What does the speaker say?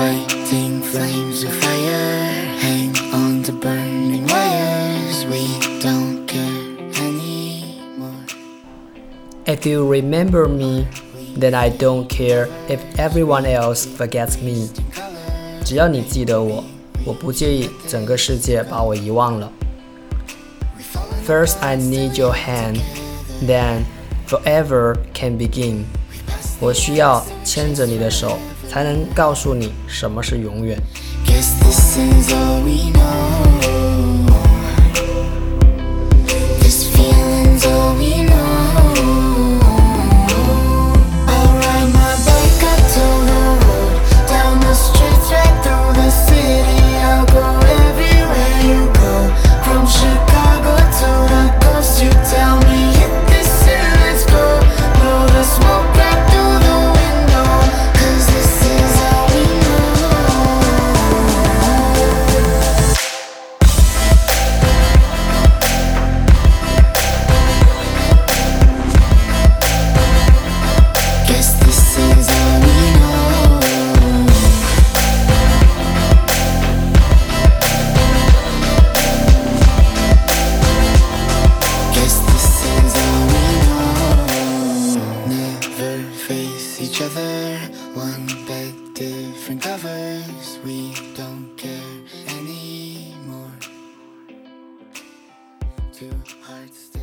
fighting flames of fire. Hang on to burning wires. We don't care anymore. If you remember me Then I don't care if everyone else forgets me. 只要你记得我，我不介意整个世界把我遗忘了。First, I need your hand, then forever can begin. 我需要牵着你的手，才能告诉你什么是永远。Guess this is all we know. One bed, different covers. We don't care anymore. Two hearts.